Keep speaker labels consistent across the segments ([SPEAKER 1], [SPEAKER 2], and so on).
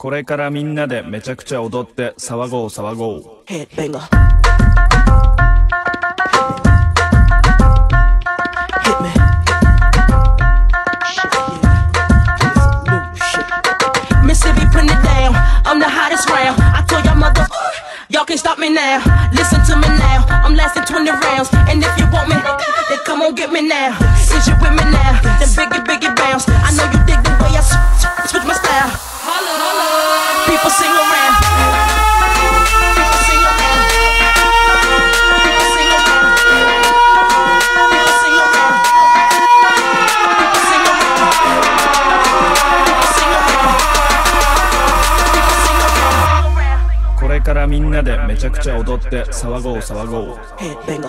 [SPEAKER 1] これからみんなでめちゃくちゃ踊って騒ごう騒ごう
[SPEAKER 2] Headbanger. Hit me. Shit, yeah. Move, shit. Mississippi, putting it down. I'm the hottest round. I told y'all mother, y'all can't stop me now. Listen to me now. I'm lasting 20 rounds. And if you want me, then come on get me now. Is you with me now? Then biggie, biggie bounce. I know you dig the way I switch my style. People sing around. People sing around. People sing around. People sing around. People sing around. People sing around. People sing around.
[SPEAKER 1] これからみんなでめちゃくちゃ踊って騒ごう騒ごう
[SPEAKER 2] Headbanger.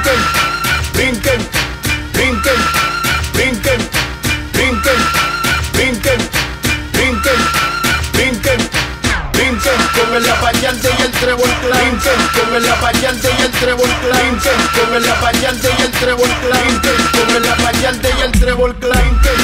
[SPEAKER 3] Brinquen, brinquen, brinquen, brinquen, brinquen, brinquen, brinquen, brinquen, brinquen con el abayalde y el trébol. Brinquen con el abayalde y el trébol. Brinquen con el abayalde y el trébol. Brinquen con el abayalde y el trébol. Brinquen,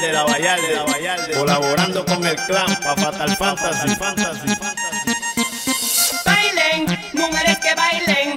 [SPEAKER 4] negro cal de la Vallarde, la Vallarde, colaborando con el clan pa' Fatal Fantasy, Fantasy, Fantasy.
[SPEAKER 5] Bailen, mujeres que bailen,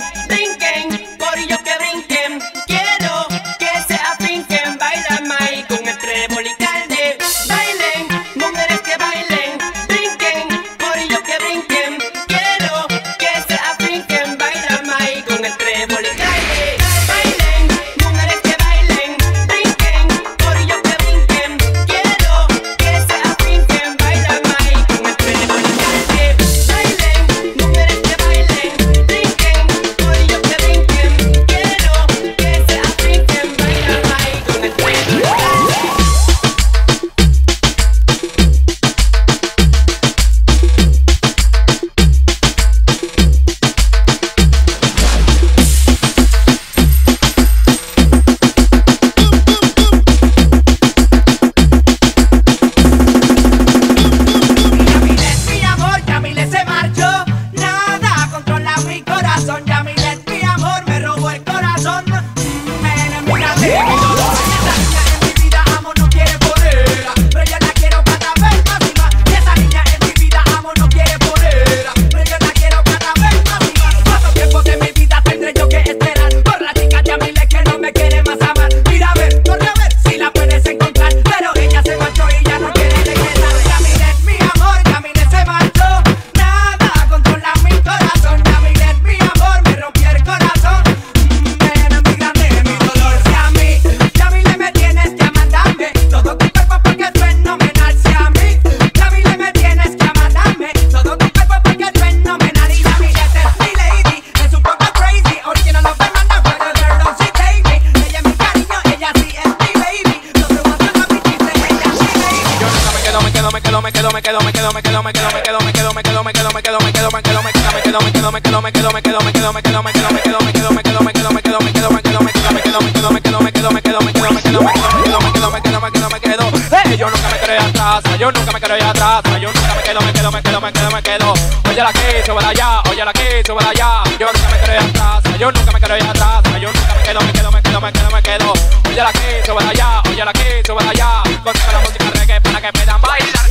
[SPEAKER 6] yo nunca me quedo allá atrás. Yo nunca me quedo, me quedo, me quedo, me quedo, me quedo. Oye la aquí, súbala allá, oye la aquí, súbala allá. Yo nunca me quedo allá atrás. Yo nunca me quedo allá atrás. Yo nunca me quedo, me quedo, me quedo, me quedo, me quedo. Oye la aquí, súbala allá, oye la aquí, súbala allá. Consigo la música reggae para que puedan bailar.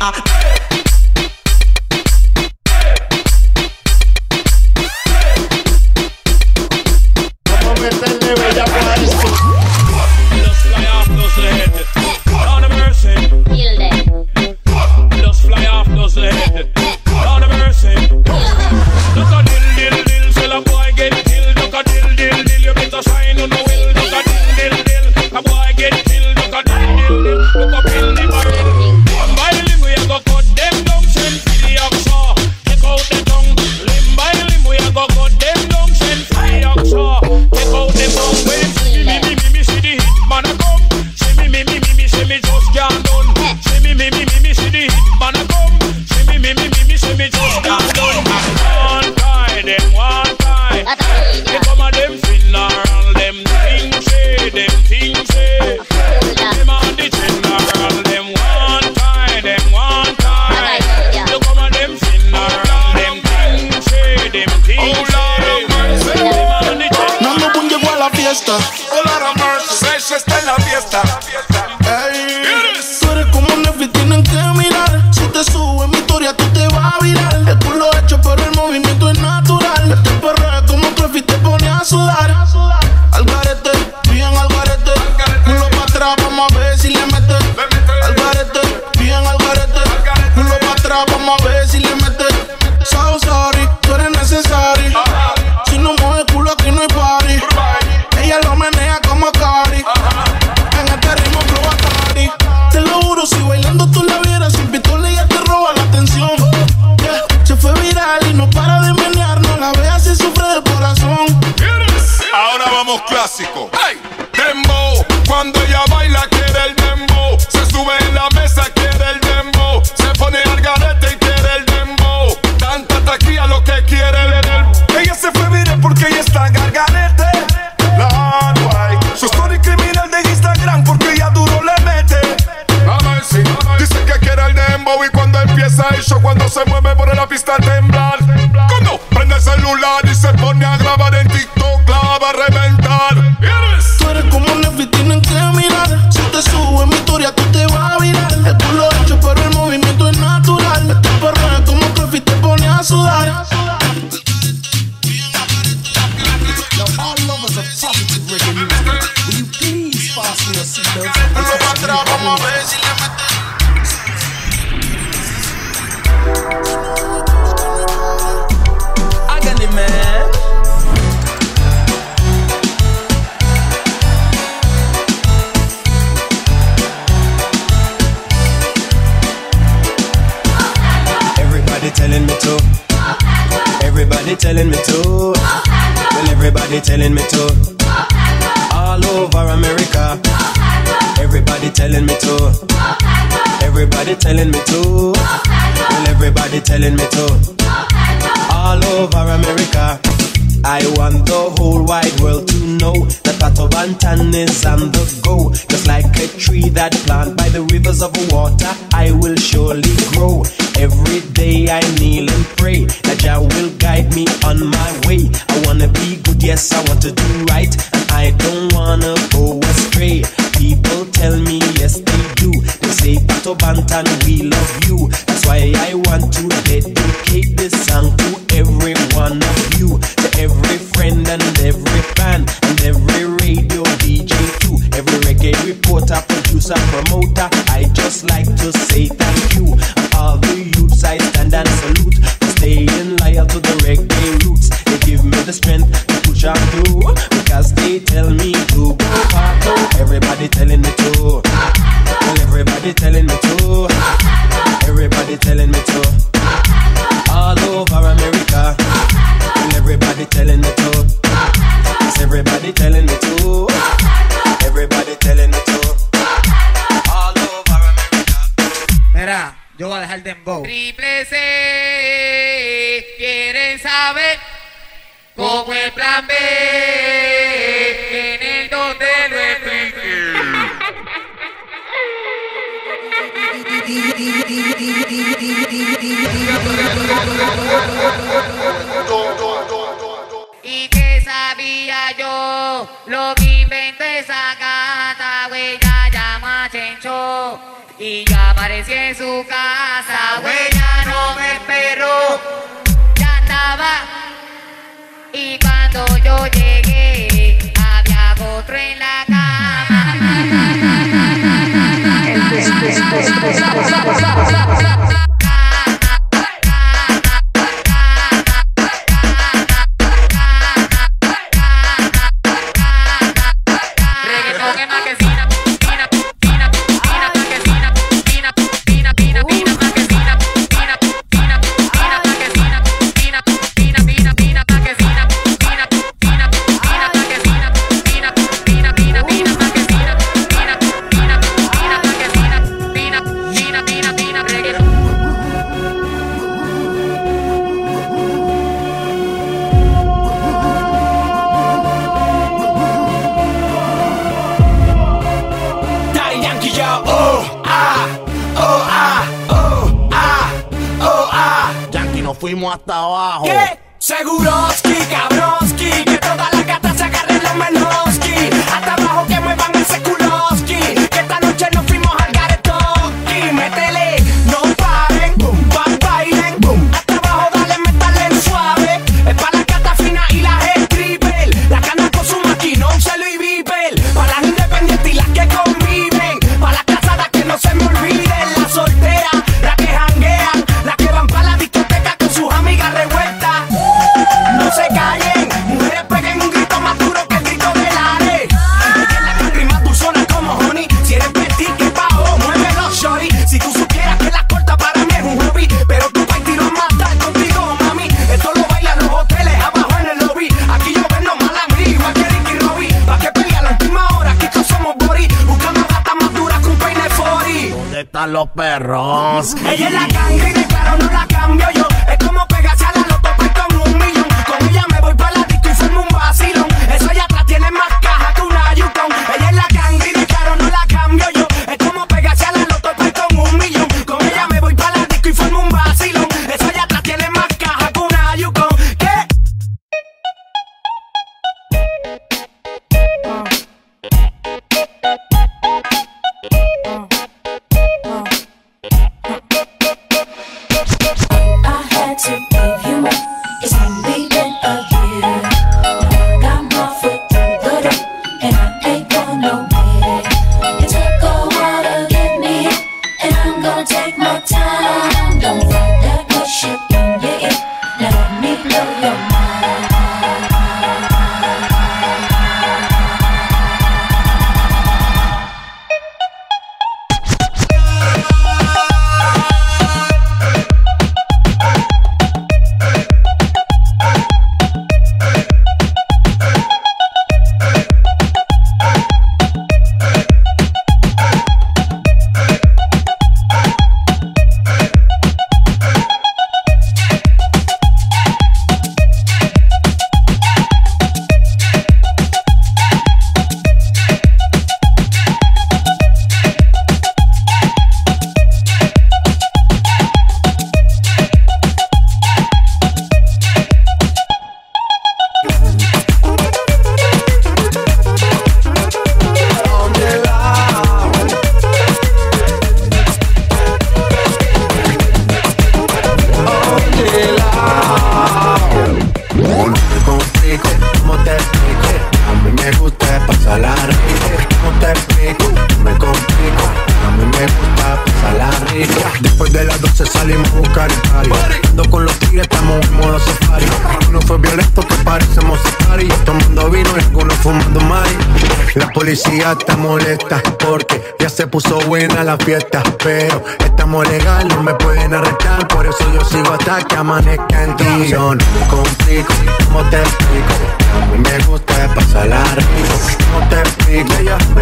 [SPEAKER 7] Ah. me, me, me.
[SPEAKER 8] no para de menear, no la veas y sufre de corazón.
[SPEAKER 9] Ahora vamos clásico. Hey. Dembow, cuando ella baila
[SPEAKER 10] everybody telling me to. Well, everybody telling me to. All over America. Everybody telling me to. Everybody telling me to. Well, everybody telling me to. All over America. I want the whole wide world to know that Patobantan is on the go. Just like a tree that planted by the rivers of water, I will surely grow. Every day I kneel and pray that Jah will guide me on my way. I wanna be good, yes, I want to do right, and I don't wanna go astray. People tell me yes they do. They say Patobantan, we love you. That's why I want to dedicate this song to every one of you every friend and every fan and every radio DJ too. Every reggae reporter, producer, promoter. I just like to say
[SPEAKER 11] Y cuando yo llegué, había otro en la cama.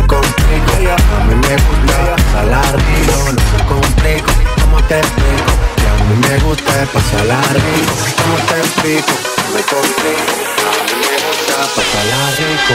[SPEAKER 12] me
[SPEAKER 13] complico A mí me gusta pasar rico No me complico, ¿cómo te explico? Que a mí me gusta pasar rico ¿Cómo te explico? No me complico A mí me gusta pasar rico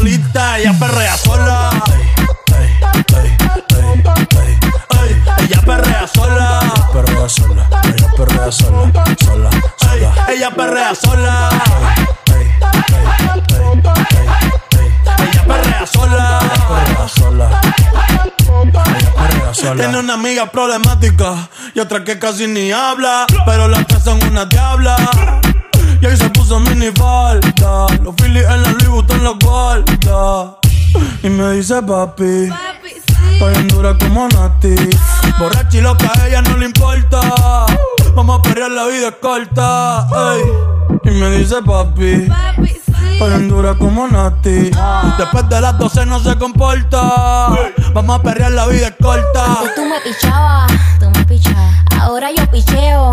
[SPEAKER 14] Ella perrea sola. Ella perrea sola.
[SPEAKER 15] Perrea sola, ella perrea sola, sola, sola.
[SPEAKER 14] Ella perrea sola. Ella perrea sola.
[SPEAKER 15] Perrea sola. Ella perrea sola.
[SPEAKER 14] Tiene una amiga problemática y otra que casi ni habla. Pero las tres son una diabla. Y ahí se puso mini falta. Los Phillies en la Louis Vuitton los guarda. Y me dice papi. Estoy en dura como Nati. Borracha y loca, a ella no le importa. Vamos a perrear, la vida es corta. ey. Y me dice papi. Estoy en dura como Nati. Después de las 12 no se comporta. Vamos a perrear, la vida es corta.
[SPEAKER 16] Antes tú me pichabas, tú me pichabas. Ahora yo picheo.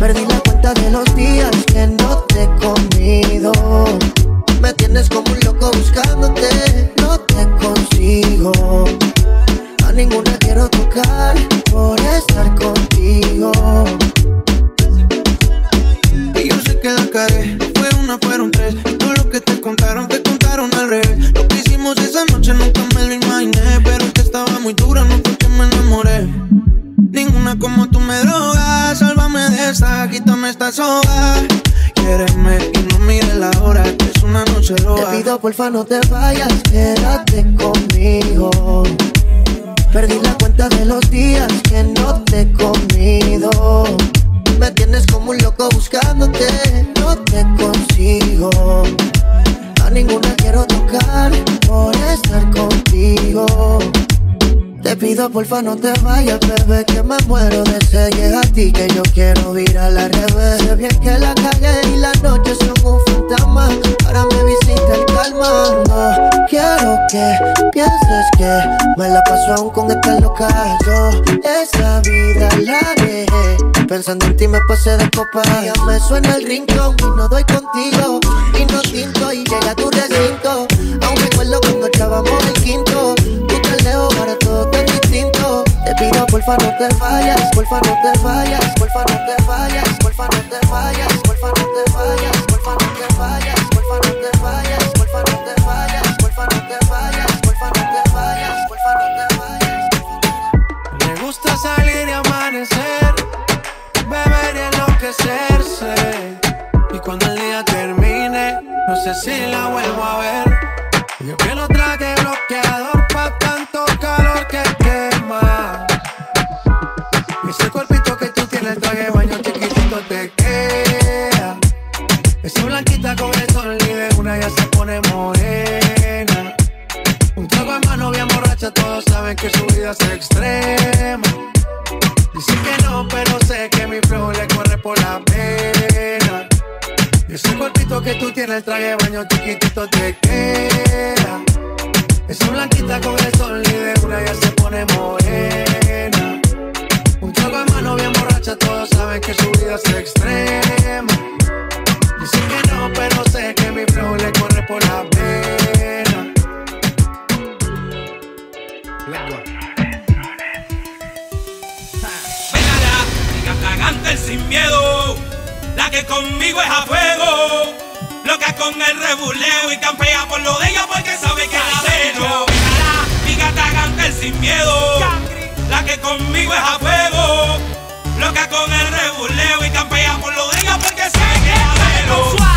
[SPEAKER 17] Perdí la cuenta de los días que no te he comido. Me tienes como un loco buscándote, no te consigo. A ninguna quiero tocar por estar contigo.
[SPEAKER 18] Y yo sé que la cagué, fueron una, fueron tres. Todo lo que te contaron, te contaron al revés. Lo que hicimos esa noche nunca me lo imaginé. Pero es que estaba muy dura, no fue me enamoré. Ninguna como tú me drogas, de esta, quítame esta soga. Quiéreme y no mires la hora, que es una noche
[SPEAKER 17] Te
[SPEAKER 18] loca.
[SPEAKER 17] pido porfa no te vayas, quédate conmigo. Perdí la cuenta de los días que no te he comido. Me tienes como un loco buscándote, no te consigo. A ninguna quiero tocar por estar contigo. Te pido porfa no te vayas, bebé, que me muero de ti que yo quiero ir a la revés. Bien que la cagué y las noches son un fantasma. Ahora me visita el calma. No quiero que pienses que me la paso aún con esta loca. Yo esa vida la dejé. Pensando en ti me pasé de copa. Ya me suena el rincón y no doy contigo. Y no tinto y llega tu porfa no te vayas, porfa no te vayas, porfa no te vayas, porfa no te vayas, porfa no te vayas, porfa no te no te no te no te no te no te
[SPEAKER 18] gusta salir y amanecer, beber y enloquecerse. Y cuando el día termine, no sé si la con el
[SPEAKER 12] rebuleo y campea por lo de ella porque sabe que la de
[SPEAKER 19] yo. Mi gata
[SPEAKER 12] el sin miedo, la que conmigo es a fuego. Loca con el rebuleo y campea por lo de ella porque sabe que la de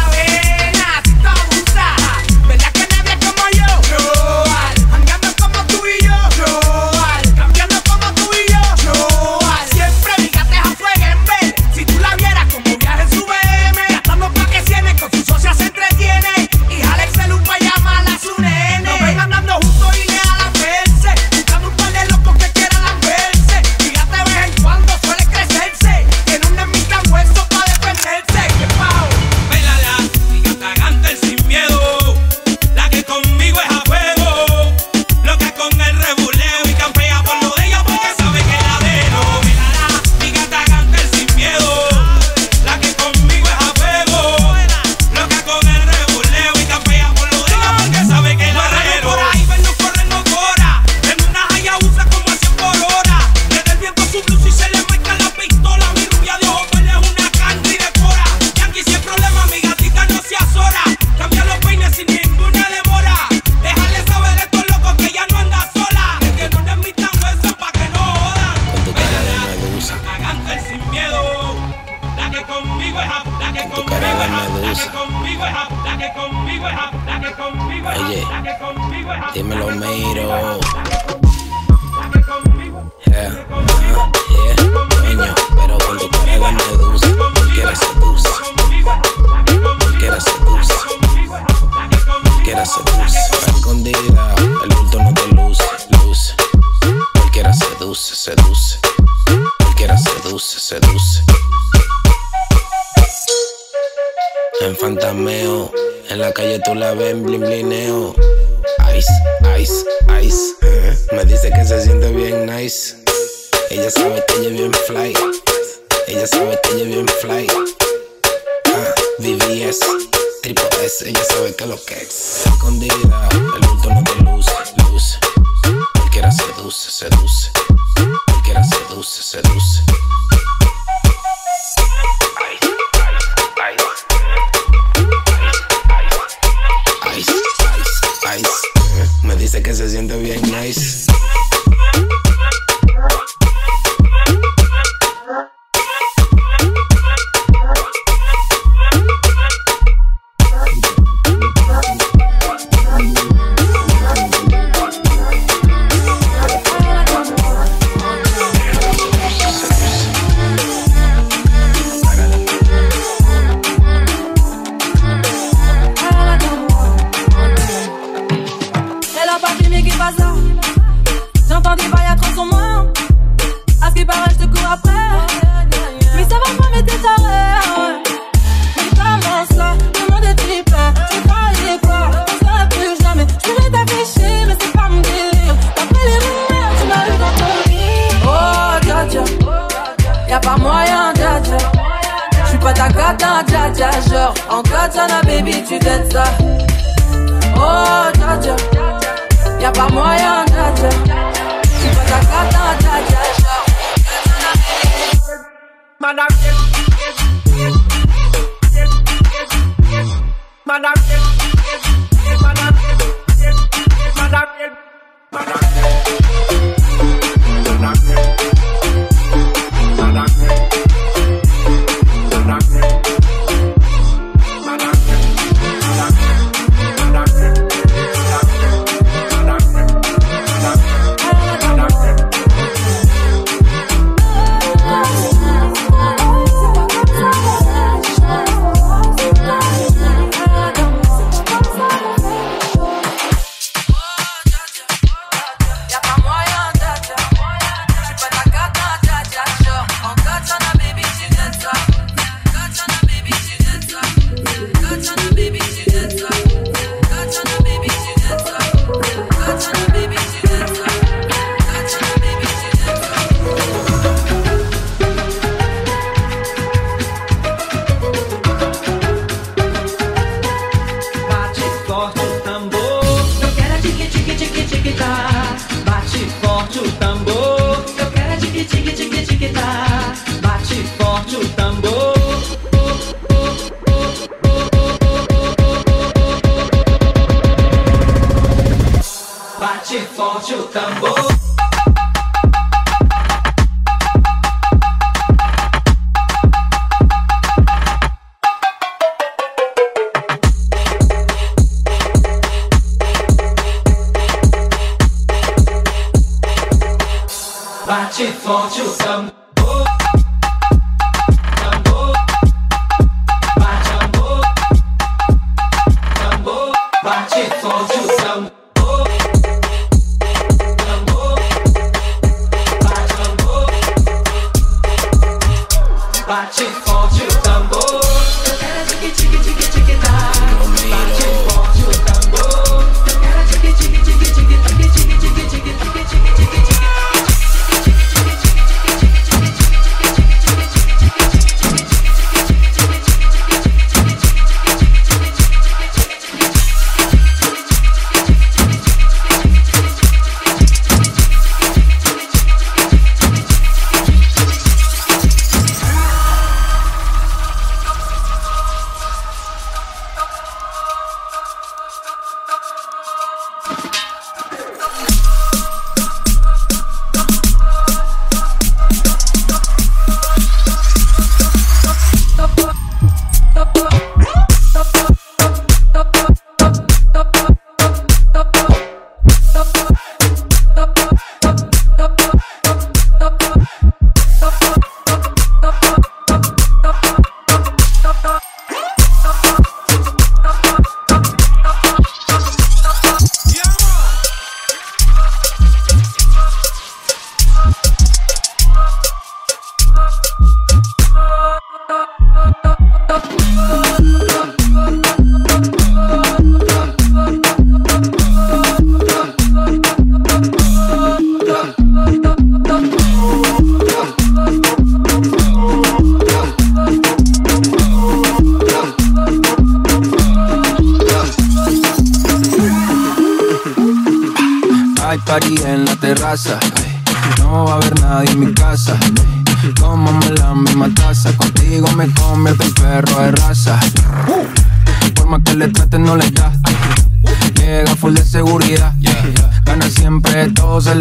[SPEAKER 20] Ella sabe que ella es bien fly. Ah, VVS, triple S, ella sabe que lo que es. Escondida, el bulto no te luce, luce. Cualquiera seduce, seduce. Cualquiera seduce, seduce. Ice, ice, ice. Me dice que se siente bien nice
[SPEAKER 21] sana baby tu gagnes ça Oh Jaja Y'a pas moyen Jaja Tu
[SPEAKER 12] vas
[SPEAKER 22] ta carte en Jaja Madame Madame Madame Madame Madame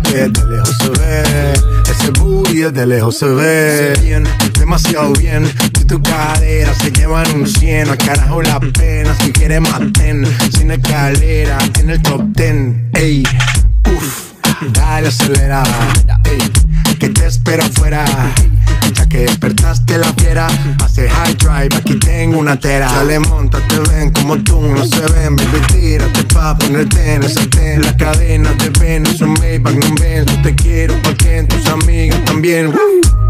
[SPEAKER 13] Que de lejos se ve. Ese booty de lejos se ve. Bien, demasiado bien. Si tu cadera se llevan un 100, al carajo la pena. Si quieres maten, sin escalera, en el top 10. Ey, uff, dale acelera. Que te espero afuera. Ya que despertaste la fiera, pase high drive, aquí tengo una tera. Dale, montate, ven como tú no se ven, baby, tírate pa' ponerte en ese ten. La cadena de Venus, un Maybach, no ven, yo te quiero pa' que tus amigas también.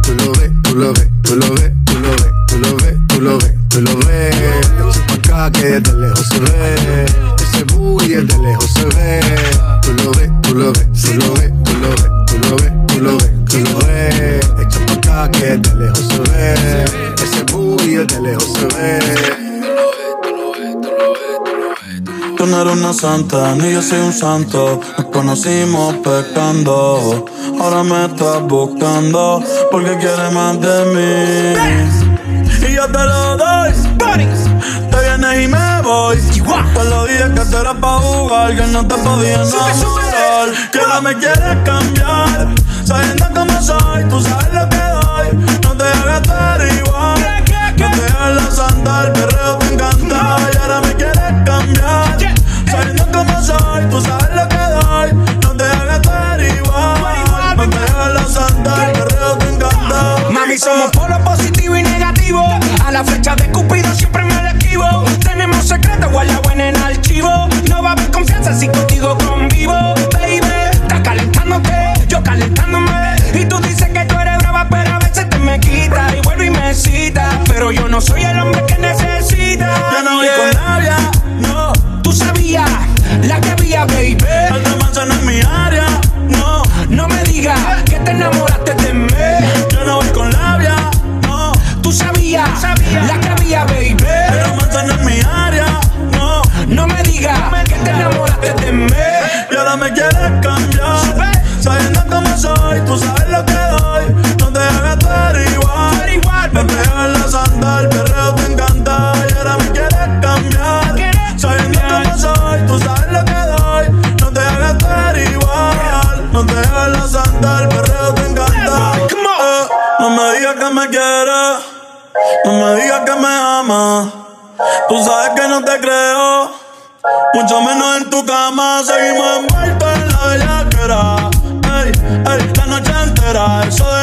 [SPEAKER 13] Tú lo ves, tú lo ves, tú lo ves, tú lo ves, tú lo ves, tú lo ves, tú lo ves. Pa' acá que desde lejos se ve, ese booty desde lejos se ve. Tú lo ves, tú lo ves, tú lo ves, tú lo ves, tú lo ves, tú lo ves.
[SPEAKER 14] Inocente, ni yo soy un santo. Nos conocimos pecando. Ahora me estás buscando porque quieres más de mí. Y yo te lo doy. Te vienes y me voy. Te lo dije que te era pa' jugar, que no te podía enamorar. Que ahora me quieres cambiar. Sabiendo cómo soy, tú sabes lo que doy. No te hagas estar igual. No te hagas santa, el perreo te encanta. Y ahora me quieres cambiar. Sabiendo cómo soy, tú sabes lo que doy. No te hagas estar igual. No te hagas santa, el perreo te encanta.
[SPEAKER 23] Mami, somos polo positivo y negativo. A la flecha de Cupido siempre me la esquivo. Tenemos secretos guardados en el archivo. No va a haber confianza si contigo convivo, baby. Estás calentándote, yo calentándome. Y tú dices que tú eres brava, pero a veces te me quita. Y vuelvo y me cita. Pero yo no soy el hombre que necesita.
[SPEAKER 14] Yo no voy con labia,
[SPEAKER 23] la que había, baby. Tú
[SPEAKER 14] sabes que no te creo, mucho menos en tu cama. Seguimos envueltos en la bellaquera, ey, ey, la noche entera. Eso de